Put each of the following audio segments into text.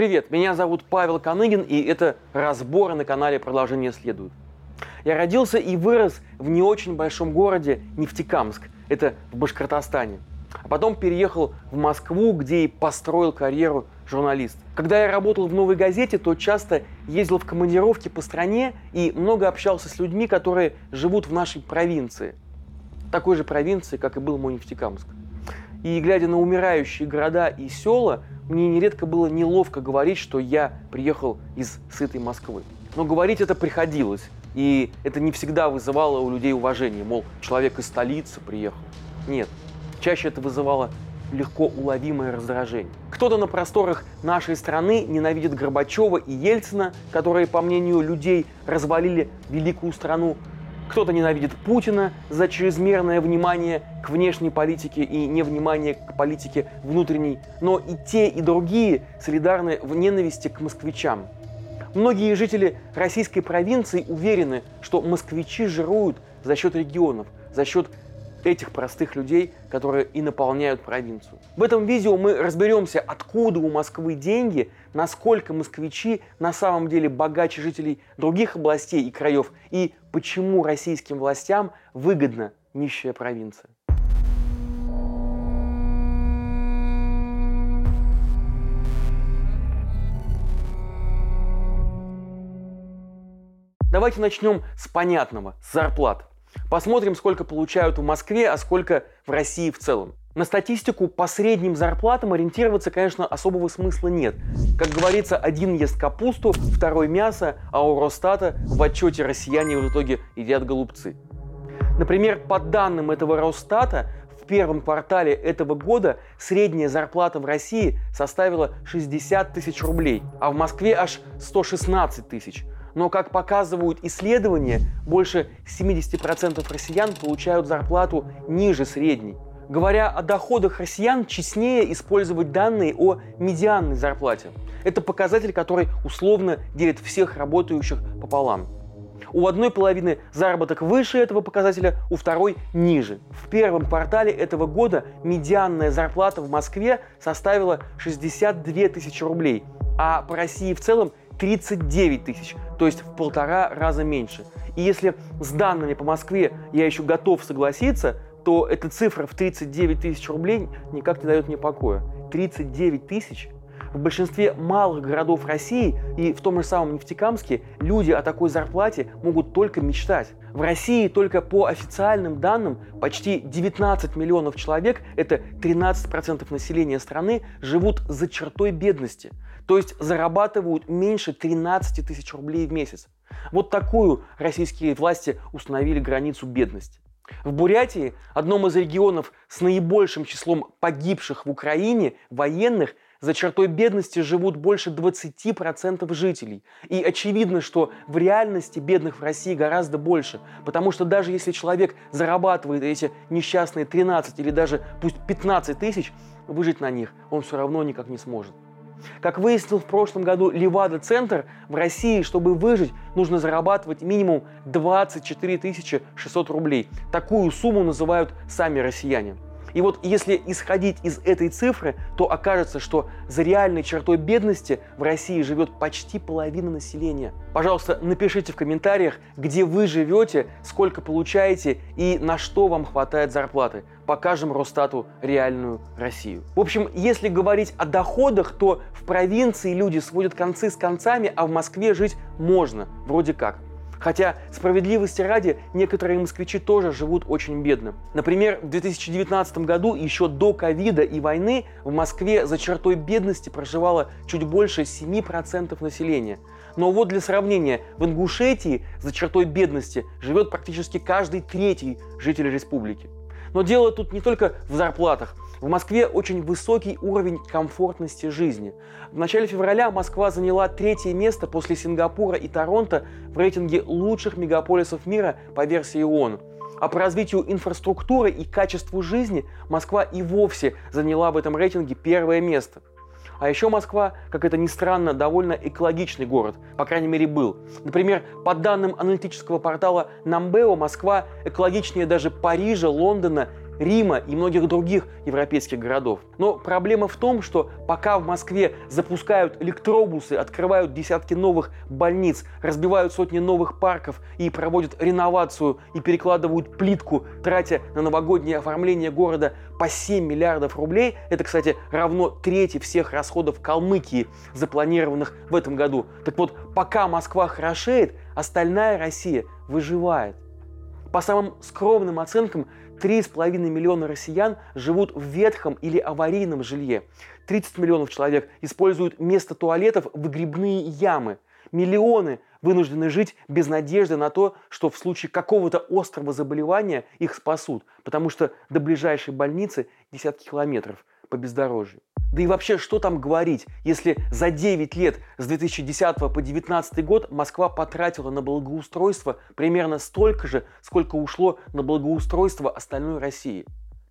Привет, меня зовут Павел Коныгин, и это разборы на канале «Продолжение следует». Я родился и вырос в не очень большом городе Нефтекамск, это в Башкортостане. А потом переехал в Москву, где и построил карьеру журналист. Когда я работал в «Новой газете», то часто ездил в командировки по стране и много общался с людьми, которые живут в нашей провинции. Такой же провинции, как и был мой Нефтекамск. И глядя на умирающие города и села, мне нередко было неловко говорить, что я приехал из сытой Москвы. Но говорить это приходилось, и это не всегда вызывало у людей уважение, мол, человек из столицы приехал. Нет, чаще это вызывало легко уловимое раздражение. Кто-то на просторах нашей страны ненавидит Горбачева и Ельцина, которые, по мнению людей, развалили великую страну. Кто-то ненавидит Путина за чрезмерное внимание к внешней политике и невнимание к политике внутренней. Но и те, и другие солидарны в ненависти к москвичам. Многие жители российской провинции уверены, что москвичи жируют за счет регионов, за счет этих простых людей, которые и наполняют провинцию. В этом видео мы разберемся, откуда у Москвы деньги, насколько москвичи на самом деле богаче жителей других областей и краев, и почему российским властям выгодна нищая провинция. Давайте начнем с понятного, с зарплат. Посмотрим, сколько получают в Москве, а сколько в России в целом. На статистику по средним зарплатам ориентироваться, конечно, особого смысла нет. Как говорится, один ест капусту, второй мясо, а у Росстата в отчете россияне в итоге едят голубцы. Например, по данным этого Росстата, в первом квартале этого года средняя зарплата в России составила 60 тысяч рублей, а в Москве аж 116 тысяч – но, как показывают исследования, больше 70% россиян получают зарплату ниже средней. Говоря о доходах россиян, честнее использовать данные о медианной зарплате. Это показатель, который условно делит всех работающих пополам. У одной половины заработок выше этого показателя, у второй ниже. В первом квартале этого года медианная зарплата в Москве составила 62 тысячи рублей, а по России в целом 39 тысяч, то есть в полтора раза меньше. И если с данными по Москве я еще готов согласиться, то эта цифра в 39 тысяч рублей никак не дает мне покоя. 39 тысяч в большинстве малых городов России и в том же самом Нефтекамске люди о такой зарплате могут только мечтать. В России только по официальным данным почти 19 миллионов человек, это 13% населения страны, живут за чертой бедности. То есть зарабатывают меньше 13 тысяч рублей в месяц. Вот такую российские власти установили границу бедности. В Бурятии, одном из регионов с наибольшим числом погибших в Украине военных, за чертой бедности живут больше 20% жителей. И очевидно, что в реальности бедных в России гораздо больше, потому что даже если человек зарабатывает эти несчастные 13 или даже пусть 15 тысяч, выжить на них он все равно никак не сможет. Как выяснил в прошлом году Левада-центр, в России, чтобы выжить, нужно зарабатывать минимум 24 600 рублей. Такую сумму называют сами россияне. И вот если исходить из этой цифры, то окажется, что за реальной чертой бедности в России живет почти половина населения. Пожалуйста, напишите в комментариях, где вы живете, сколько получаете и на что вам хватает зарплаты. Покажем Росстату реальную Россию. В общем, если говорить о доходах, то в провинции люди сводят концы с концами, а в Москве жить можно, вроде как. Хотя, справедливости ради, некоторые москвичи тоже живут очень бедно. Например, в 2019 году, еще до ковида и войны, в Москве за чертой бедности проживало чуть больше 7% населения. Но вот для сравнения, в Ингушетии за чертой бедности живет практически каждый третий житель республики. Но дело тут не только в зарплатах. В Москве очень высокий уровень комфортности жизни. В начале февраля Москва заняла третье место после Сингапура и Торонто в рейтинге лучших мегаполисов мира по версии ООН. А по развитию инфраструктуры и качеству жизни Москва и вовсе заняла в этом рейтинге первое место. А еще Москва, как это ни странно, довольно экологичный город, по крайней мере был. Например, по данным аналитического портала Намбео, Москва экологичнее даже Парижа, Лондона Рима и многих других европейских городов. Но проблема в том, что пока в Москве запускают электробусы, открывают десятки новых больниц, разбивают сотни новых парков и проводят реновацию и перекладывают плитку, тратя на новогоднее оформление города по 7 миллиардов рублей, это, кстати, равно трети всех расходов Калмыкии, запланированных в этом году. Так вот, пока Москва хорошеет, остальная Россия выживает. По самым скромным оценкам, 3,5 миллиона россиян живут в ветхом или аварийном жилье. 30 миллионов человек используют вместо туалетов выгребные ямы. Миллионы вынуждены жить без надежды на то, что в случае какого-то острого заболевания их спасут, потому что до ближайшей больницы десятки километров по бездорожью. Да и вообще, что там говорить, если за 9 лет с 2010 по 2019 год Москва потратила на благоустройство примерно столько же, сколько ушло на благоустройство остальной России.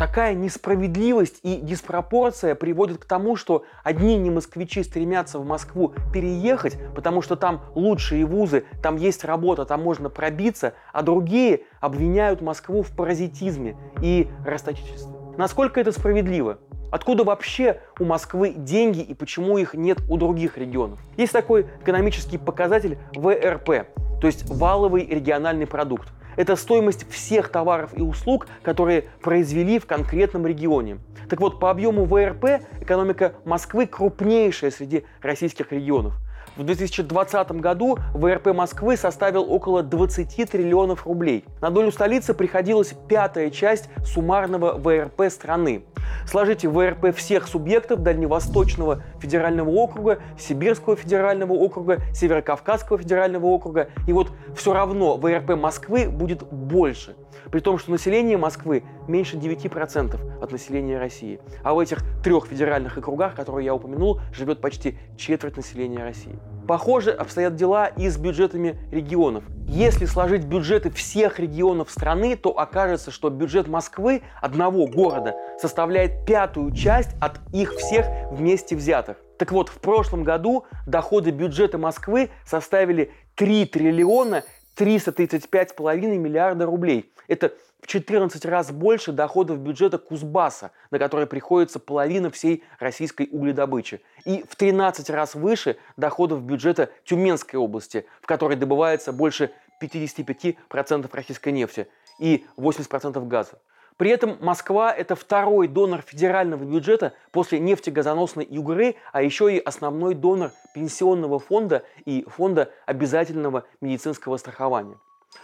Такая несправедливость и диспропорция приводит к тому, что одни не москвичи стремятся в Москву переехать, потому что там лучшие вузы, там есть работа, там можно пробиться, а другие обвиняют Москву в паразитизме и расточительстве. Насколько это справедливо? Откуда вообще у Москвы деньги и почему их нет у других регионов? Есть такой экономический показатель ВРП, то есть валовый региональный продукт. Это стоимость всех товаров и услуг, которые произвели в конкретном регионе. Так вот, по объему ВРП экономика Москвы крупнейшая среди российских регионов – в 2020 году ВРП Москвы составил около 20 триллионов рублей. На долю столицы приходилась пятая часть суммарного ВРП страны. Сложите ВРП всех субъектов Дальневосточного федерального округа, Сибирского федерального округа, Северокавказского федерального округа, и вот все равно ВРП Москвы будет больше. При том, что население Москвы меньше 9% от населения России. А в этих трех федеральных округах, которые я упомянул, живет почти четверть населения России. Похоже обстоят дела и с бюджетами регионов. Если сложить бюджеты всех регионов страны, то окажется, что бюджет Москвы, одного города, составляет пятую часть от их всех вместе взятых. Так вот, в прошлом году доходы бюджета Москвы составили 3 триллиона 335,5 миллиарда рублей. Это в 14 раз больше доходов бюджета Кузбасса, на который приходится половина всей российской угледобычи. И в 13 раз выше доходов бюджета Тюменской области, в которой добывается больше 55% российской нефти и 80% газа. При этом Москва – это второй донор федерального бюджета после нефтегазоносной Югры, а еще и основной донор пенсионного фонда и фонда обязательного медицинского страхования.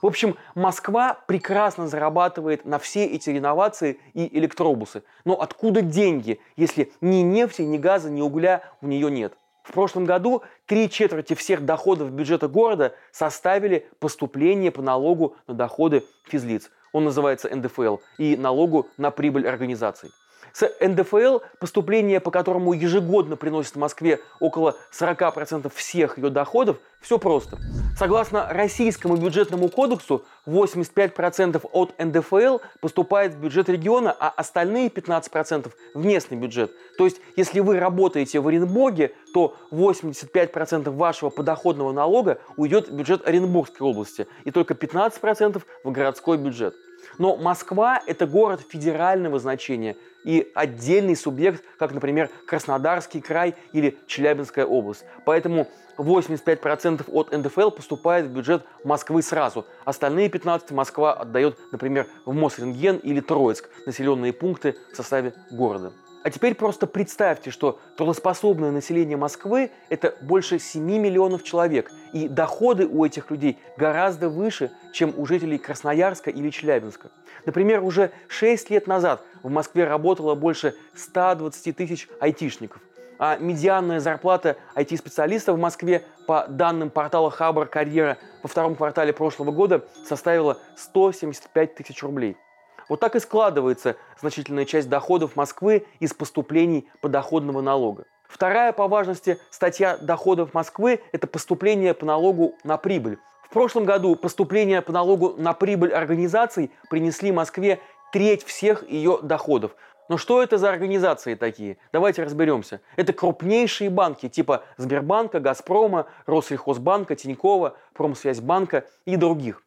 В общем, Москва прекрасно зарабатывает на все эти реновации и электробусы. Но откуда деньги, если ни нефти, ни газа, ни угля у нее нет? В прошлом году три четверти всех доходов бюджета города составили поступление по налогу на доходы физлиц. Он называется НДФЛ и налогу на прибыль организаций. С НДФЛ, поступление по которому ежегодно приносит Москве около 40% всех ее доходов, все просто. Согласно Российскому бюджетному кодексу, 85% от НДФЛ поступает в бюджет региона, а остальные 15% в местный бюджет. То есть, если вы работаете в Оренбурге, то 85% вашего подоходного налога уйдет в бюджет Оренбургской области, и только 15% в городской бюджет. Но Москва – это город федерального значения и отдельный субъект, как, например, Краснодарский край или Челябинская область. Поэтому 85% от НДФЛ поступает в бюджет Москвы сразу. Остальные 15% Москва отдает, например, в Мосрентген или Троицк, населенные пункты в составе города. А теперь просто представьте, что трудоспособное население Москвы – это больше 7 миллионов человек, и доходы у этих людей гораздо выше, чем у жителей Красноярска или Челябинска. Например, уже 6 лет назад в Москве работало больше 120 тысяч айтишников, а медианная зарплата IT-специалистов в Москве по данным портала Хабар Карьера во втором квартале прошлого года составила 175 тысяч рублей – вот так и складывается значительная часть доходов Москвы из поступлений подоходного налога. Вторая по важности статья доходов Москвы – это поступление по налогу на прибыль. В прошлом году поступления по налогу на прибыль организаций принесли Москве треть всех ее доходов. Но что это за организации такие? Давайте разберемся. Это крупнейшие банки типа Сбербанка, Газпрома, Россельхозбанка, Тинькова, Промсвязьбанка и других.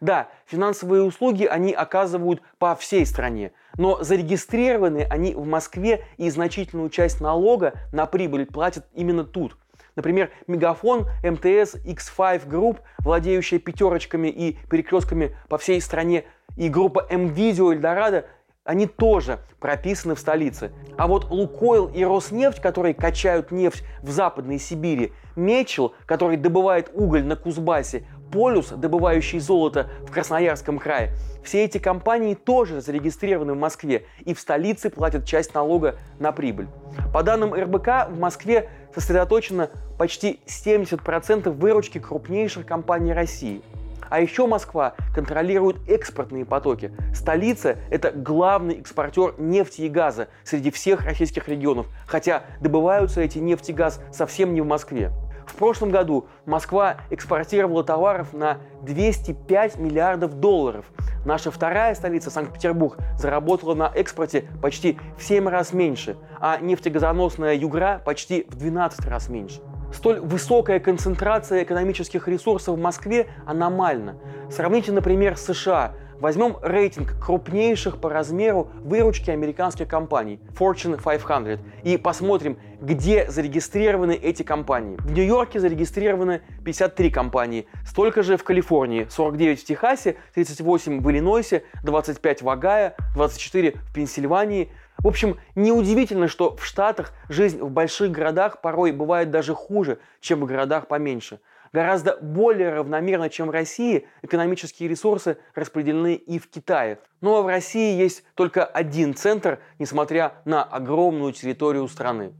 Да, финансовые услуги они оказывают по всей стране, но зарегистрированы они в Москве и значительную часть налога на прибыль платят именно тут. Например, Мегафон, МТС, X5 Group, владеющая пятерочками и перекрестками по всей стране, и группа МВидео Эльдорадо они тоже прописаны в столице. А вот Лукойл и Роснефть, которые качают нефть в Западной Сибири, Мечел, который добывает уголь на Кузбассе, Полюс, добывающий золото в Красноярском крае, все эти компании тоже зарегистрированы в Москве и в столице платят часть налога на прибыль. По данным РБК, в Москве сосредоточено почти 70% выручки крупнейших компаний России – а еще Москва контролирует экспортные потоки. Столица – это главный экспортер нефти и газа среди всех российских регионов, хотя добываются эти нефть и газ совсем не в Москве. В прошлом году Москва экспортировала товаров на 205 миллиардов долларов. Наша вторая столица, Санкт-Петербург, заработала на экспорте почти в 7 раз меньше, а нефтегазоносная Югра почти в 12 раз меньше. Столь высокая концентрация экономических ресурсов в Москве аномальна. Сравните, например, США. Возьмем рейтинг крупнейших по размеру выручки американских компаний Fortune 500 и посмотрим, где зарегистрированы эти компании. В Нью-Йорке зарегистрированы 53 компании, столько же в Калифорнии, 49 в Техасе, 38 в Иллинойсе, 25 в Огайо, 24 в Пенсильвании, в общем, неудивительно, что в Штатах жизнь в больших городах порой бывает даже хуже, чем в городах поменьше. Гораздо более равномерно, чем в России, экономические ресурсы распределены и в Китае. Но в России есть только один центр, несмотря на огромную территорию страны.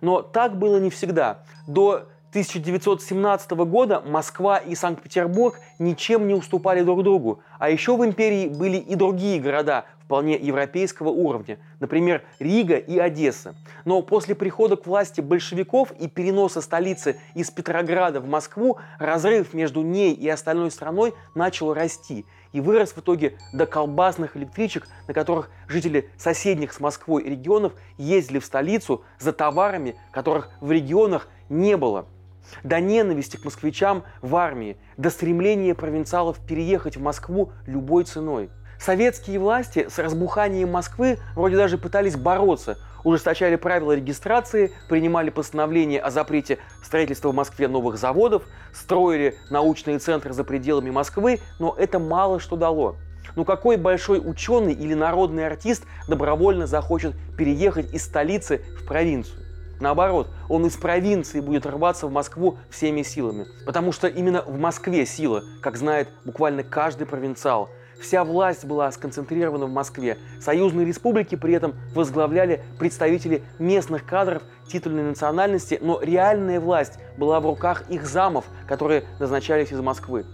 Но так было не всегда. До 1917 года Москва и Санкт-Петербург ничем не уступали друг другу. А еще в империи были и другие города, вполне европейского уровня, например, Рига и Одесса. Но после прихода к власти большевиков и переноса столицы из Петрограда в Москву разрыв между ней и остальной страной начал расти и вырос в итоге до колбасных электричек, на которых жители соседних с Москвой регионов ездили в столицу за товарами, которых в регионах не было. До ненависти к москвичам в армии, до стремления провинциалов переехать в Москву любой ценой – Советские власти с разбуханием Москвы вроде даже пытались бороться, ужесточали правила регистрации, принимали постановления о запрете строительства в Москве новых заводов, строили научные центры за пределами Москвы, но это мало что дало. Ну какой большой ученый или народный артист добровольно захочет переехать из столицы в провинцию? Наоборот, он из провинции будет рваться в Москву всеми силами. Потому что именно в Москве сила, как знает буквально каждый провинциал – Вся власть была сконцентрирована в Москве. Союзные республики при этом возглавляли представители местных кадров титульной национальности, но реальная власть была в руках их замов, которые назначались из Москвы.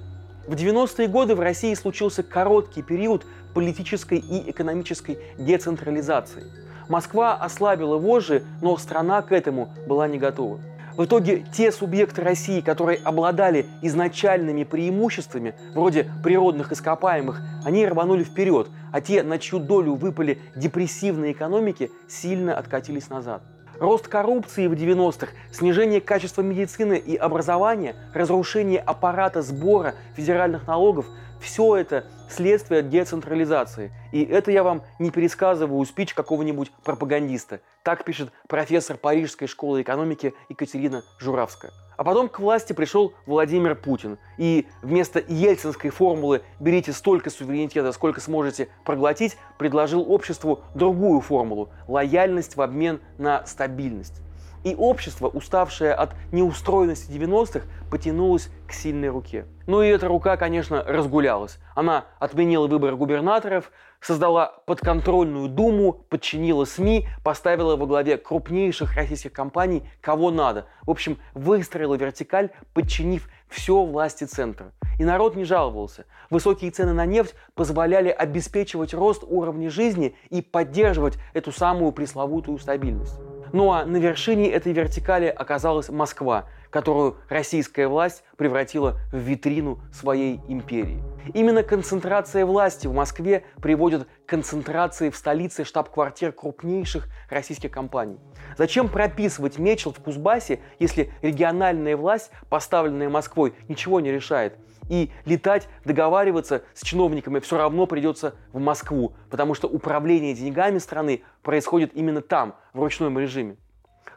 В 90-е годы в России случился короткий период политической и экономической децентрализации. Москва ослабила вожжи, но страна к этому была не готова. В итоге те субъекты России, которые обладали изначальными преимуществами, вроде природных ископаемых, они рванули вперед, а те, на чью долю выпали депрессивные экономики, сильно откатились назад. Рост коррупции в 90-х, снижение качества медицины и образования, разрушение аппарата сбора федеральных налогов – все это следствие децентрализации. И это я вам не пересказываю спич какого-нибудь пропагандиста. Так пишет профессор Парижской школы экономики Екатерина Журавская. А потом к власти пришел Владимир Путин. И вместо ельцинской формулы «берите столько суверенитета, сколько сможете проглотить», предложил обществу другую формулу – лояльность в обмен на стабильность. И общество, уставшее от неустроенности 90-х, потянулось к сильной руке. Ну и эта рука, конечно, разгулялась. Она отменила выборы губернаторов, создала подконтрольную думу, подчинила СМИ, поставила во главе крупнейших российских компаний кого надо. В общем, выстроила вертикаль, подчинив все власти центра. И народ не жаловался. Высокие цены на нефть позволяли обеспечивать рост уровня жизни и поддерживать эту самую пресловутую стабильность. Ну а на вершине этой вертикали оказалась Москва, которую российская власть превратила в витрину своей империи. Именно концентрация власти в Москве приводит концентрации в столице штаб-квартир крупнейших российских компаний. Зачем прописывать Мечел в Кузбассе, если региональная власть, поставленная Москвой, ничего не решает? И летать, договариваться с чиновниками все равно придется в Москву, потому что управление деньгами страны происходит именно там, в ручном режиме.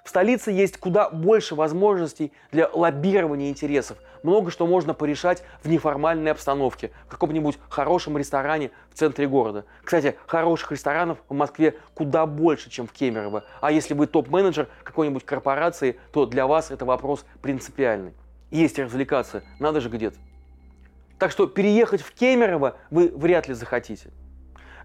В столице есть куда больше возможностей для лоббирования интересов. Много что можно порешать в неформальной обстановке, в каком-нибудь хорошем ресторане в центре города. Кстати, хороших ресторанов в Москве куда больше, чем в Кемерово. А если вы топ-менеджер какой-нибудь корпорации, то для вас это вопрос принципиальный. Есть развлекаться, надо же где-то. Так что переехать в Кемерово вы вряд ли захотите.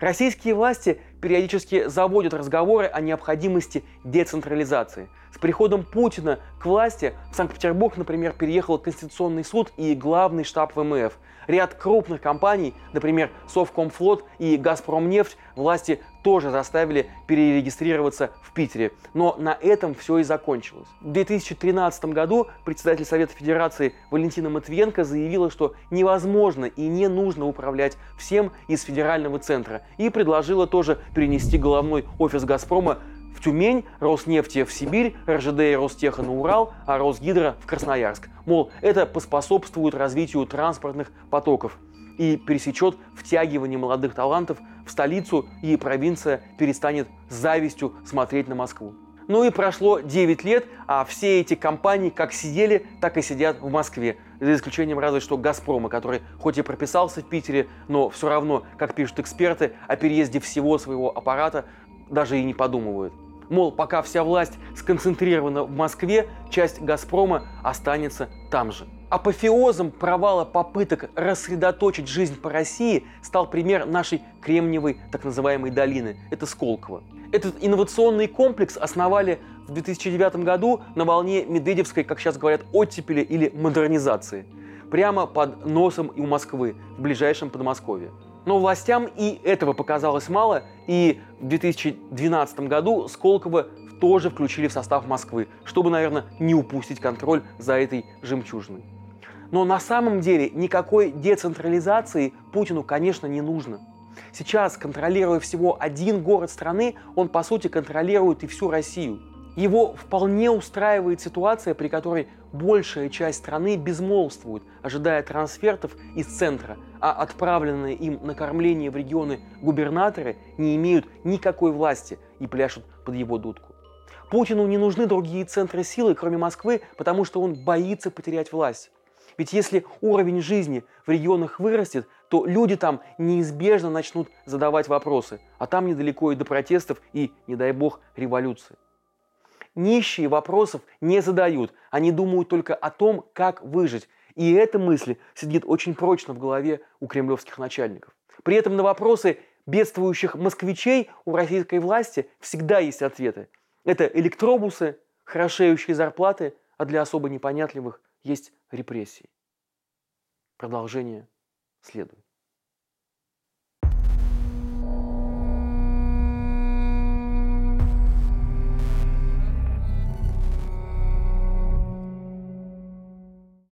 Российские власти периодически заводят разговоры о необходимости децентрализации. С приходом Путина к власти в Санкт-Петербург, например, переехал Конституционный суд и главный штаб ВМФ. Ряд крупных компаний, например, Совкомфлот и Газпромнефть, власти тоже заставили перерегистрироваться в Питере. Но на этом все и закончилось. В 2013 году председатель Совета Федерации Валентина Матвиенко заявила, что невозможно и не нужно управлять всем из федерального центра и предложила тоже перенести головной офис «Газпрома» в Тюмень, Роснефти в Сибирь, РЖД и Ростеха на Урал, а Росгидро в Красноярск. Мол, это поспособствует развитию транспортных потоков и пересечет втягивание молодых талантов в столицу, и провинция перестанет с завистью смотреть на Москву. Ну и прошло 9 лет, а все эти компании как сидели, так и сидят в Москве. За исключением разве что «Газпрома», который хоть и прописался в Питере, но все равно, как пишут эксперты, о переезде всего своего аппарата даже и не подумывают. Мол, пока вся власть сконцентрирована в Москве, часть «Газпрома» останется там же. Апофеозом провала попыток рассредоточить жизнь по России стал пример нашей Кремниевой так называемой долины. Это Сколково. Этот инновационный комплекс основали в 2009 году на волне Медведевской, как сейчас говорят, оттепели или модернизации. Прямо под носом и у Москвы, в ближайшем Подмосковье. Но властям и этого показалось мало, и в 2012 году Сколково тоже включили в состав Москвы, чтобы, наверное, не упустить контроль за этой жемчужиной. Но на самом деле никакой децентрализации Путину, конечно, не нужно. Сейчас, контролируя всего один город страны, он, по сути, контролирует и всю Россию. Его вполне устраивает ситуация, при которой большая часть страны безмолвствует, ожидая трансфертов из центра, а отправленные им на кормление в регионы губернаторы не имеют никакой власти и пляшут под его дудку. Путину не нужны другие центры силы, кроме Москвы, потому что он боится потерять власть. Ведь если уровень жизни в регионах вырастет, то люди там неизбежно начнут задавать вопросы, а там недалеко и до протестов и, не дай бог, революции. Нищие вопросов не задают, они думают только о том, как выжить. И эта мысль сидит очень прочно в голове у кремлевских начальников. При этом на вопросы бедствующих москвичей у российской власти всегда есть ответы. Это электробусы, хорошеющие зарплаты, а для особо непонятливых есть репрессии. Продолжение следует.